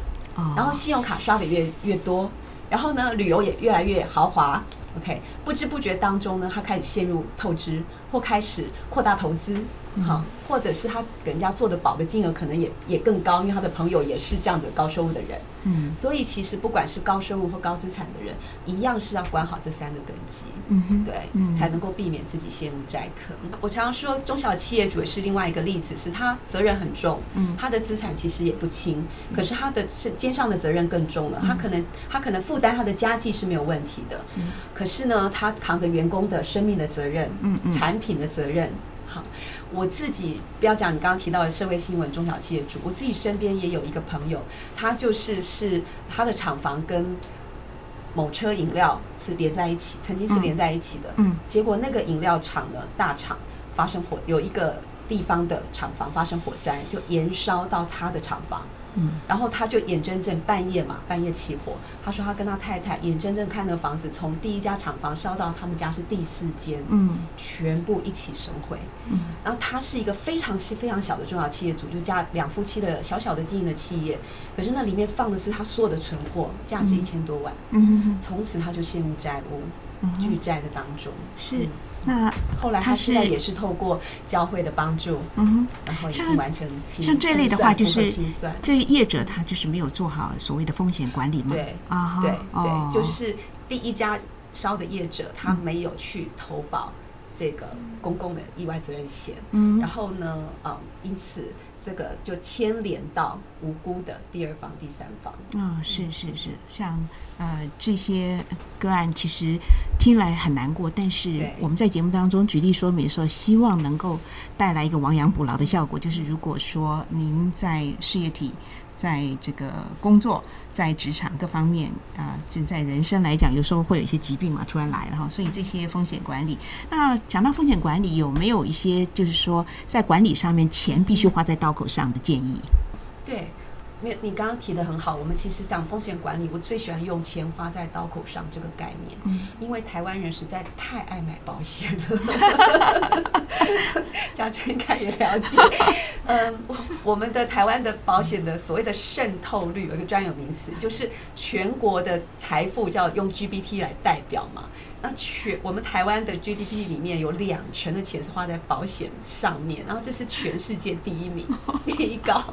Speaker 6: 然后信用卡刷的越越多，然后呢，旅游也越来越豪华。OK，不知不觉当中呢，他开始陷入透支，或开始扩大投资，好，或者是他给人家做的保的金额可能也也更高，因为他的朋友也是这样子高收入的人。
Speaker 5: 嗯。
Speaker 6: 所以其实不管是高收入或高资产的人，一样是要管好这三个根基，
Speaker 5: 嗯哼。
Speaker 6: 对，
Speaker 5: 嗯。
Speaker 6: 才能够避免自己陷入债坑。我常常说，中小企业主也是另外一个例子，是他责任很重，
Speaker 5: 嗯。
Speaker 6: 他的资产其实也不轻，可是他的是肩上的责任更重了，他可能他可能负担他的家计是没有问题的，嗯。可是呢，他扛着员工的生命的责任，
Speaker 5: 嗯嗯。
Speaker 6: 产品的责任，好。我自己不要讲你刚刚提到的社会新闻中小企业主，我自己身边也有一个朋友，他就是是他的厂房跟某车饮料是连在一起，曾经是连在一起的。
Speaker 5: 嗯
Speaker 6: 结果那个饮料厂的大厂发生火，有一个地方的厂房发生火灾，就延烧到他的厂房。
Speaker 5: 嗯。
Speaker 6: 然后他就眼睁睁半夜嘛，半夜起火。他说他跟他太太眼睁睁看着房子从第一家厂房烧到他们家是第四间，
Speaker 5: 嗯。
Speaker 6: 全部一起损毁。
Speaker 5: 嗯。
Speaker 6: 然后他是一个非常细、非常小的中小企业主，就家两夫妻的小小的经营的企业，可是那里面放的是他所有的存货，价值一千多万。
Speaker 5: 嗯
Speaker 6: 从此他就陷入债务、
Speaker 5: 嗯
Speaker 6: 巨债的当中。
Speaker 5: 是。
Speaker 6: 嗯
Speaker 5: 那
Speaker 6: 后来
Speaker 5: 他
Speaker 6: 他现在
Speaker 5: 是
Speaker 6: 也是透过教会的帮助，
Speaker 5: 嗯哼。
Speaker 6: 然后已
Speaker 5: 像
Speaker 6: 经完成清
Speaker 5: 像这类的话，就是这业者他就是没有做好所谓的风险管理嘛？
Speaker 6: 对
Speaker 5: 啊哈，
Speaker 6: 对
Speaker 5: 哦
Speaker 6: 对，就是第一家烧的业者，他没有去投保这个公共的意外责任险，
Speaker 5: 嗯
Speaker 6: 然后呢，嗯，因此这个就牵连到无辜的第二方、第三方。
Speaker 5: 嗯，是是是，像呃这些个案，其实听来很难过，但是我们在节目当中举例说明说，希望能够带来一个亡羊补牢的效果。就是如果说您在事业体，在这个工作，在职场各方面啊，正、在人生来讲，有时候会有一些疾病嘛，突然来了哈，所以这些风险管理。那讲到风险管理，有没有一些就是说在管理上面钱必须花在刀口上的建议？
Speaker 6: 对，没有，你刚刚提的很好。我们其实讲风险管理，我最喜欢用钱花在刀口上这个概念，因为台湾人实在太爱买保险了。嘉诚应该也了解，嗯，我们的台湾的保险的所谓的渗透率有一个专有名词，就是全国的财富叫用 GBT 来代表嘛。那全我们台湾的 GDP 里面有两成的钱是花在保险上面，然后这是全世界第一名，第一高。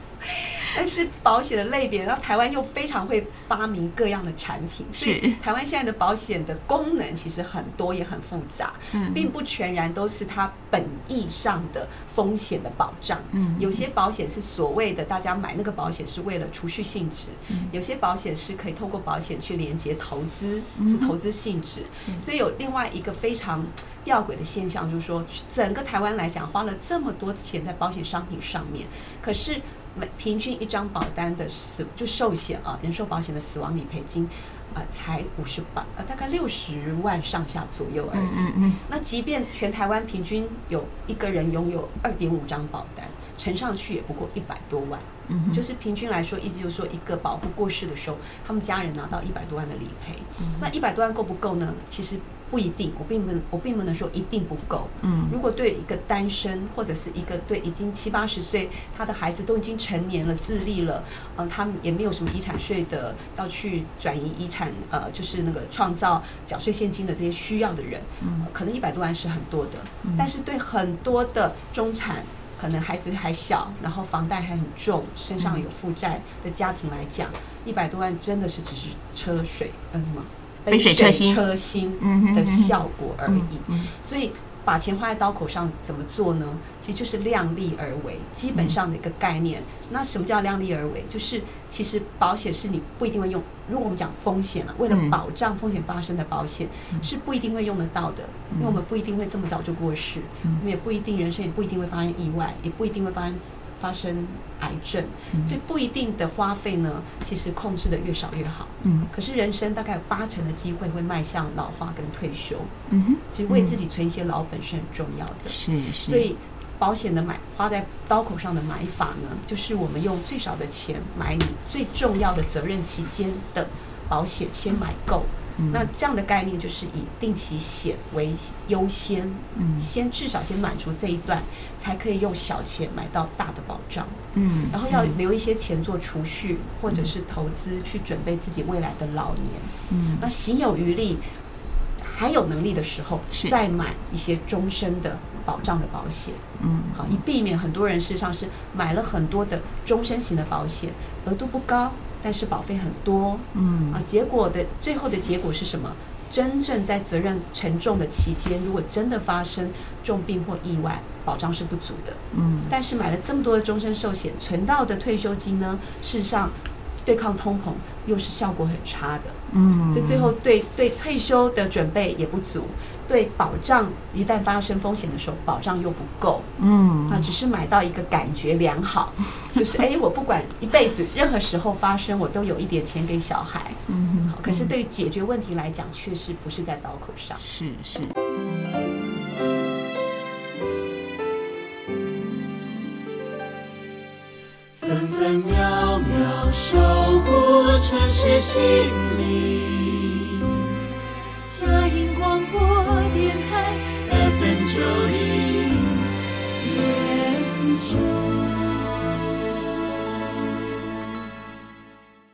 Speaker 6: 但是保险的类别，然后台湾又非常会发明各样的产品，所以台湾现在的保险的功能其实很多也很复杂，并不全然都是它本意上的风险的保障。嗯，有些保险是所谓的大家买那个保险是为了储蓄性质，有些保险是可以透过保险去连接投资，是投资性质。所以有另外一个非常吊诡的现象，就是说整个台湾来讲花了这么多钱在保险商品上面，可是。每平均一张保单的死就寿险啊，人寿保险的死亡理赔金，啊，才五十八呃，大概六十万上下左右而已。嗯嗯。那即便全台湾平均有一个人拥有二点五张保单，乘上去也不过一百多万。嗯。就是平均来说，意思就是说，一个保护过世的时候，他们家人拿到一百多万的理赔。嗯。那一百多万够不够呢？其实。不一定，我并不，我并不能说一定不够。嗯，如果对一个单身或者是一个对已经七八十岁，他的孩子都已经成年了、自立了，嗯，他们也没有什么遗产税的要去转移遗产，呃，就是那个创造缴税现金的这些需要的人，嗯，可能一百多万是很多的。但是对很多的中产，可能孩子还小，然后房贷还很重，身上有负债的家庭来讲，一百多万真的是只是车水，嗯什么？
Speaker 5: 杯水车薪。
Speaker 6: 的效果而已，所以把钱花在刀口上怎么做呢？其实就是量力而为，基本上的一个概念。那什么叫量力而为？就是其实保险是你不一定会用。如果我们讲风险啊，为了保障风险发生的保险是不一定会用得到的，因为我们不一定会这么早就过世，我们也不一定人生也不一定会发生意外，也不一定会发生。发生癌症，所以不一定的花费呢，其实控制的越少越好。嗯，可是人生大概有八成的机会会迈向老化跟退休。嗯哼，其实为自己存一些老本是很重要的。
Speaker 5: 是是。
Speaker 6: 所以保险的买花在刀口上的买法呢，就是我们用最少的钱买你最重要的责任期间的保险，先买够。那这样的概念就是以定期险为优先，嗯，先至少先满足这一段，才可以用小钱买到大的保障，嗯，然后要留一些钱做储蓄或者是投资，去准备自己未来的老年，嗯，那行有余力，还有能力的时候，再买一些终身的保障的保险，嗯，好，以避免很多人事实上是买了很多的终身型的保险，额度不高。但是保费很多，嗯。啊，结果的最后的结果是什么？真正在责任沉重的期间，如果真的发生重病或意外，保障是不足的，嗯。但是买了这么多的终身寿险，存到的退休金呢，事实上对抗通膨又是效果很差的，嗯。所以最后对对退休的准备也不足。对保障，一旦发生风险的时候，保障又不够，嗯，啊，只是买到一个感觉良好，就是哎，我不管一辈子任何时候发生，我都有一点钱给小孩，嗯，好，可是对于解决问题来讲，确实不是在刀口上，
Speaker 5: 是是。分分秒秒守护城市心灵。嘉音广播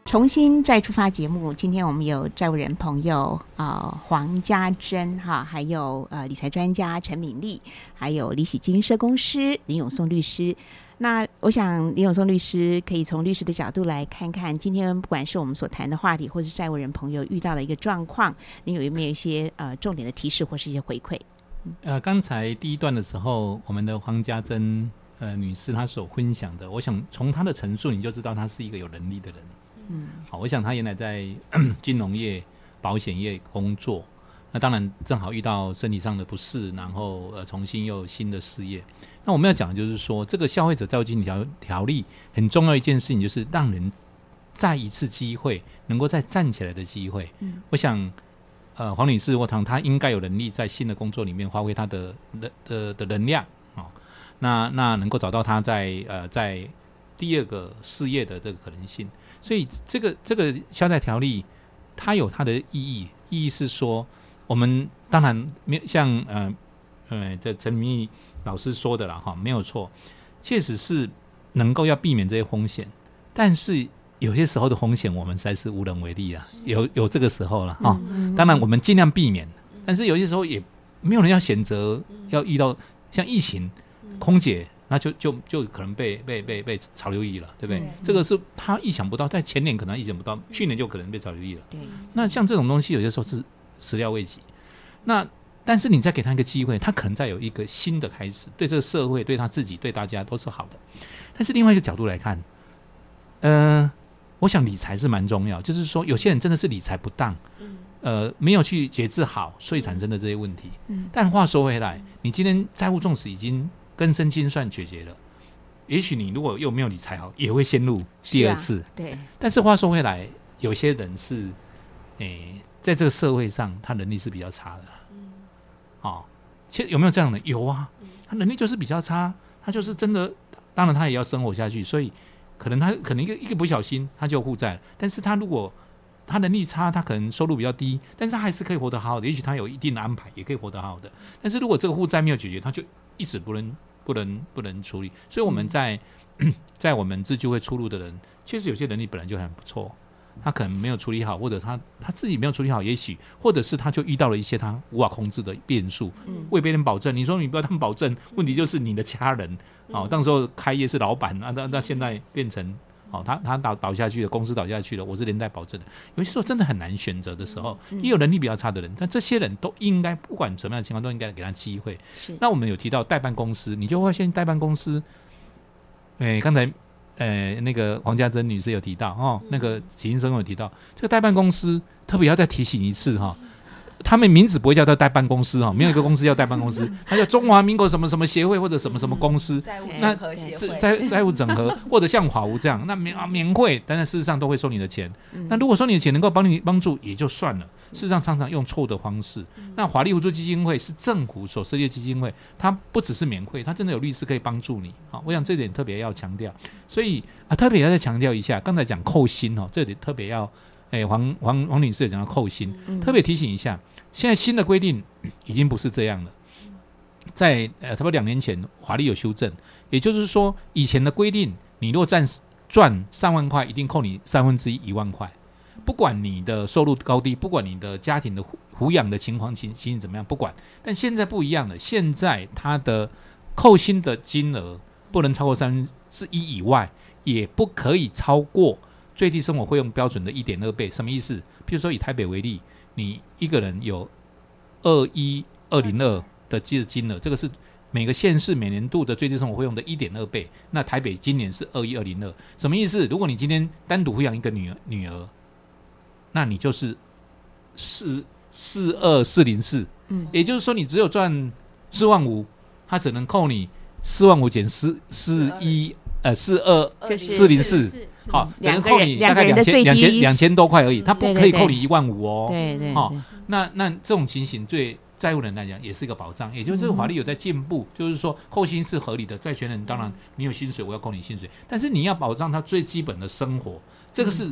Speaker 5: 重新再出发节目，今天我们有债务人朋友啊黄家珍哈，还有呃理财专家陈敏丽，还有李喜金社公司林永松律师。那我想林永松律师可以从律师的角度来看看，今天不管是我们所谈的话题，或是债务人朋友遇到的一个状况，你有没有一些呃重点的提示或是一些回馈？
Speaker 8: 呃，刚才第一段的时候，我们的黄家珍呃女士她所分享的，我想从她的陈述你就知道她是一个有能力的人。嗯，好，我想她原来在 金融业、保险业工作，那当然正好遇到身体上的不适，然后呃重新又有新的事业。那我们要讲的就是说，这个消费者债务金条条例很重要一件事情，就是让人再一次机会能够再站起来的机会。嗯，我想，呃，黄女士或唐，她应该有能力在新的工作里面发挥她的的的的能量啊。那那能够找到她在呃在第二个事业的这个可能性。所以这个这个消债条例，它有它的意义，意义是说，我们当然没有像呃呃这陈明义老师说的了哈，没有错，确实是能够要避免这些风险，但是有些时候的风险我们实在是无能为力啊，有有这个时候了哈。当然我们尽量避免，但是有些时候也没有人要选择要遇到像疫情，空姐。那就就就可能被被被被潮流役了，对不对？这个是他意想不到，在前年可能意想不到，去年就可能被潮流役了。
Speaker 5: 对。
Speaker 8: 那像这种东西，有些时候是始料未及。那但是你再给他一个机会，他可能再有一个新的开始，对这个社会、对他自己、对大家都是好的。但是另外一个角度来看，嗯，我想理财是蛮重要，就是说有些人真的是理财不当，呃，没有去节制好，所以产生的这些问题。嗯。但话说回来，你今天债务重视已经。根深清算解决了，也许你如果又没有理财好，也会陷入第二次。
Speaker 5: 对，
Speaker 8: 但是话说回来，有些人是，诶，在这个社会上，他能力是比较差的。嗯，哦，其实有没有这样的？有啊，他能力就是比较差，他就是真的，当然他也要生活下去，所以可能他可能一个一个不小心他就负债了。但是他如果他能力差，他可能收入比较低，但是他还是可以活得好好的。也许他有一定的安排，也可以活得好好的。但是如果这个负债没有解决，他就一直不能。不能不能处理，所以我们在在我们自救会出路的人，确实有些能力本来就很不错，他可能没有处理好，或者他他自己没有处理好，也许或者是他就遇到了一些他无法控制的变数，为别人保证。你说你不要他们保证，问题就是你的家人哦，到时候开业是老板，那那那现在变成。哦，他他倒倒下去了，公司倒下去了，我是连带保证的。有些时候真的很难选择的时候，也有能力比较差的人，但这些人都应该不管什么样的情况，都应该给他机会。
Speaker 5: 是。
Speaker 8: 那我们有提到代办公司，你就会现代办公司。哎，刚才呃那个黄家珍女士有提到哦，那个齐医生有提到，这个代办公司特别要再提醒一次哈。他们名字不会叫他代办公司哈，没有一个公司叫代办公司，他叫中华民国什么什么协会或者什么什么公司。
Speaker 6: 那
Speaker 8: 债债务整合 或者像华务这样，那免啊免会，但是事实上都会收你的钱。那如果说你的钱能够帮你帮助也就算了，事实上常常用错的方式。那华利互助基金会是政府所设立的基金会，它不只是免会，它真的有律师可以帮助你。好，我想这点特别要强调。所以啊，特别要再强调一下，刚才讲扣薪哦，这里特别要。哎，黄黄黄女士也讲到扣薪，特别提醒一下，现在新的规定已经不是这样了。在呃，差不多两年前，法律有修正，也就是说，以前的规定，你若赚赚三万块，一定扣你三分之一一万块，不管你的收入高低，不管你的家庭的抚养的情况情情形怎么样，不管。但现在不一样了，现在它的扣薪的金额不能超过三分之一以外，也不可以超过。最低生活费用标准的一点二倍，什么意思？譬如说以台北为例，你一个人有二一二零二的金金额，这个是每个县市每年度的最低生活费用的一点二倍。那台北今年是二一二零二，什么意思？如果你今天单独抚养一个女儿女儿，那你就是四四二四零四，嗯，也就是说你只有赚四万五，他只能扣你四万五减四四一呃四二四零四。好，只能扣你大概两千两千两千多块而已，他不可以扣你一万五
Speaker 5: 哦。对对，
Speaker 8: 好，那那这种情形对债务人来讲也是一个保障，也就是这个法律有在进步，就是说扣薪是合理的，债权人当然你有薪水，我要扣你薪水，但是你要保障他最基本的生活，这个是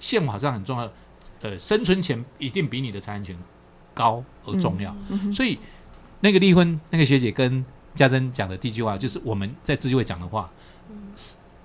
Speaker 8: 宪法上很重要。呃，生存权一定比你的财产权高而重要，所以那个离婚那个学姐跟家珍讲的第一句话，就是我们在自救会讲的话。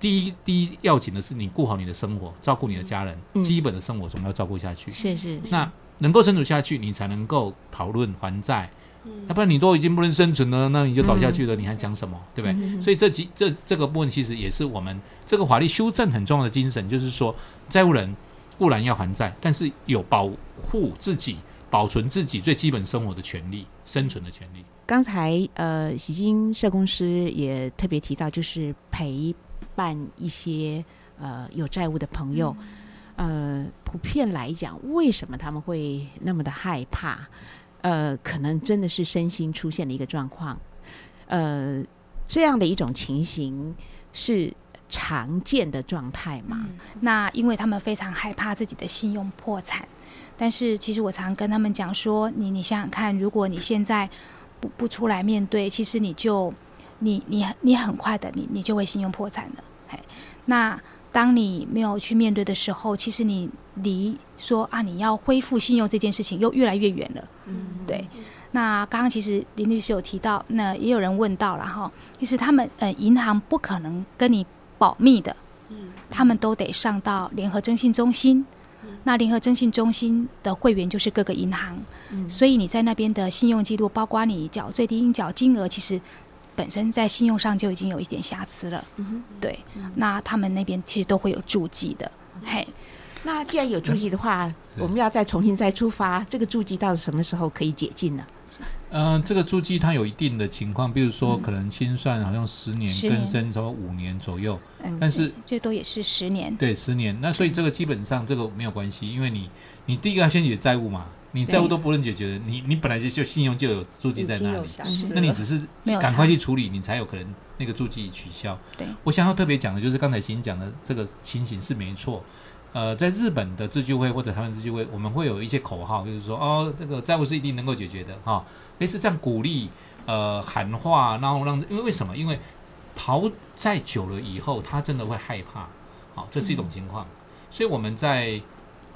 Speaker 8: 第一，第一要紧的是你顾好你的生活，照顾你的家人，基本的生活总要照顾下去。
Speaker 5: 是是。
Speaker 8: 那能够生存下去，你才能够讨论还债。嗯。要不然你都已经不能生存了，那你就倒下去了，你还讲什么？对不对？所以这几这这个部分其实也是我们这个法律修正很重要的精神，就是说债务人固然要还债，但是有保护自己、保存自己最基本生活的权利、生存的权利。
Speaker 5: 刚才呃，喜金社公司也特别提到，就是陪。伴一些呃有债务的朋友，呃，普遍来讲，为什么他们会那么的害怕？呃，可能真的是身心出现了一个状况。呃，这样的一种情形是常见的状态嘛？
Speaker 7: 那因为他们非常害怕自己的信用破产，但是其实我常跟他们讲说，你你想想看，如果你现在不不出来面对，其实你就。你你你很快的，你你就会信用破产的，嘿，那当你没有去面对的时候，其实你离说啊你要恢复信用这件事情又越来越远了。嗯，对。那刚刚其实林律师有提到，那也有人问到了哈，其实他们呃银行不可能跟你保密的，嗯，他们都得上到联合征信中心。那联合征信中心的会员就是各个银行，所以你在那边的信用记录，包括你缴最低应缴金额，其实本身在信用上就已经有一点瑕疵了。对，那他们那边其实都会有注记的。嘿，
Speaker 5: 那既然有注记的话，我们要再重新再出发，这个注记到什么时候可以解禁呢？
Speaker 8: 嗯，这个租金它有一定的情况，比如说可能清算好像十年更生，超过五年左右，但是
Speaker 7: 最多也是十年。
Speaker 8: 对，十年。那所以这个基本上这个没有关系，因为你你第一个要先解决债务嘛，你债务都不能解决，你你本来就就信用就有租金在那里，那你只是赶快去处理，你才有可能那个租金取消。
Speaker 7: 对，
Speaker 8: 我想要特别讲的就是刚才新讲的这个情形是没错。呃，在日本的自救会或者台湾自救会，我们会有一些口号，就是说哦，这个债务是一定能够解决的哈。类似这样鼓励呃喊话，然后让因为为什么？因为跑债久了以后，他真的会害怕，好，这是一种情况。所以我们在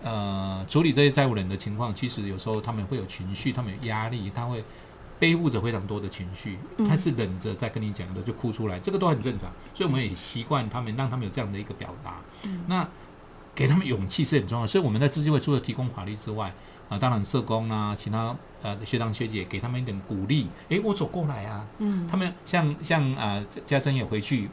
Speaker 8: 呃处理这些债务人的情况，其实有时候他们会有情绪，他们有压力，他会背负着非常多的情绪，他是忍着在跟你讲的，就哭出来，这个都很正常。所以我们也习惯他们，让他们有这样的一个表达。那给他们勇气是很重要，所以我们在资金会除了提供法律之外，啊，当然社工啊，其他呃学长学姐给他们一点鼓励，诶，我走过来啊，嗯，他们像像啊家珍也回去，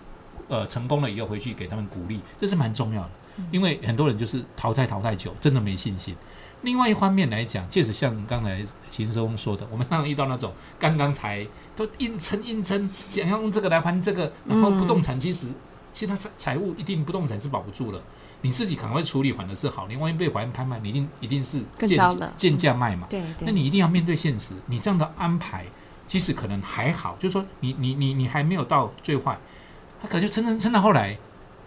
Speaker 8: 呃，成功了以后回去给他们鼓励，这是蛮重要的，因为很多人就是淘汰淘汰久，真的没信心。另外一方面来讲，确实像刚才秦社工说的，我们常常遇到那种刚刚才都硬撑硬撑，想要用这个来还这个，然后不动产其实其他财财务一定不动产是保不住了。你自己赶快处理反而是好，你万一被法院拍卖，你一定一定是
Speaker 5: 更糟了，
Speaker 8: 贱价卖嘛。
Speaker 5: 对对。
Speaker 8: 那你一定要面对现实，你这样的安排其实可能还好，就是说你你你你还没有到最坏，他可能就撑撑撑到后来，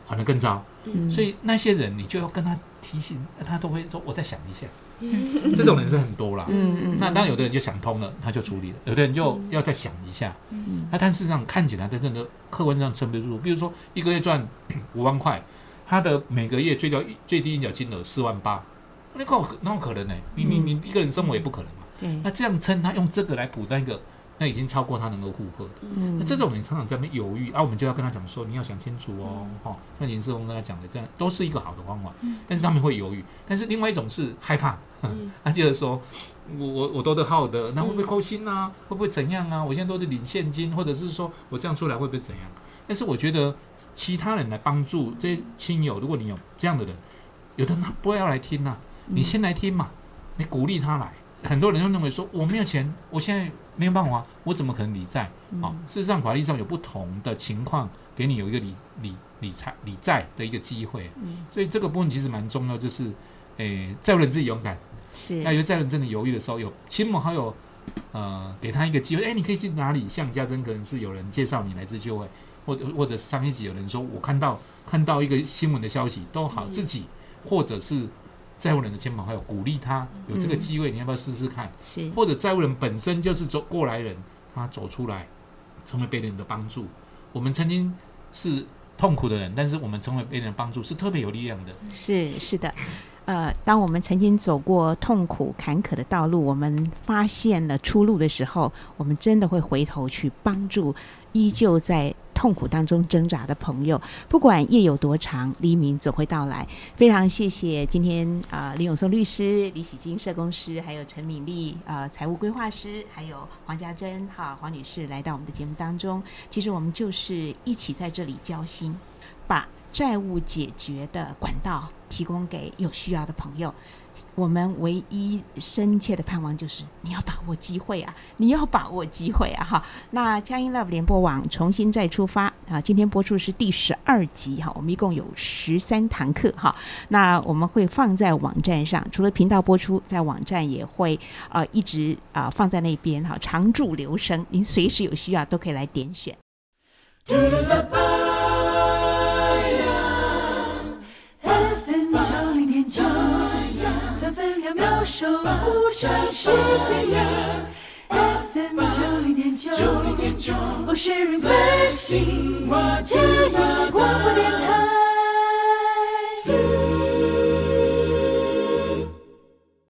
Speaker 8: 反而更糟。嗯。所以那些人你就要跟他提醒，他都会说我再想一下。这种人是很多啦。嗯嗯。那当然有的人就想通了，他就处理了；有的人就要再想一下。嗯。那但事实上看起来真正的客观上撑不住，比如说一个月赚 五万块。他的每个月最高最低应缴金额四万八，那够那可能呢？你你你一个人生活也不可能嘛。
Speaker 5: 对。
Speaker 8: 那这样撑他用这个来补那个，那已经超过他能够负荷的。嗯。那这种人常常在那犹豫，啊，我们就要跟他讲说，你要想清楚哦，哈。像林世峰跟他讲的，这样都是一个好的方法。嗯。但是他们会犹豫，但是另外一种是害怕，他就是说，我我我都得好的，那会不会扣薪啊？会不会怎样啊？我现在都是领现金，或者是说我这样出来会不会怎样？但是我觉得。其他人来帮助这些亲友，如果你有这样的人，有的他不会要来听呐，你先来听嘛，你鼓励他来。很多人就认为说，我没有钱，我现在没有办法，我怎么可能理债？啊，事实上法律上有不同的情况，给你有一个理理理财理债的一个机会。所以这个部分其实蛮重要，就是，诶，债务人自己勇敢，
Speaker 5: 是，
Speaker 8: 那有债务人真的犹豫的时候，有亲朋好友，呃，给他一个机会，哎，你可以去哪里？像家珍可能是有人介绍你来自救会。或者或者上一集有人说，我看到看到一个新闻的消息都好，自己或者是债务人的肩膀还有鼓励他有这个机会，你要不要试试看？
Speaker 5: 是
Speaker 8: 或者债务人本身就是走过来人，他走出来成为别人的帮助。我们曾经是痛苦的人，但是我们成为别人的帮助是特别有力量的。
Speaker 5: 是是的。呃，当我们曾经走过痛苦坎坷的道路，我们发现了出路的时候，我们真的会回头去帮助依旧在痛苦当中挣扎的朋友。不管夜有多长，黎明总会到来。非常谢谢今天啊，李永松律师、李喜金社工师，还有陈敏丽啊，财务规划师，还有黄家珍哈黄女士来到我们的节目当中。其实我们就是一起在这里交心，把。债务解决的管道提供给有需要的朋友，我们唯一深切的盼望就是你要把握机会啊！你要把握机会啊！哈，那佳音 Love 联播网重新再出发啊！今天播出是第十二集哈，我们一共有十三堂课哈。那我们会放在网站上，除了频道播出，在网站也会呃一直啊放在那边哈，常驻留声，您随时有需要都可以来点选。守护着世界呀，FM 90.9，九，Sharing blessing，广播电台。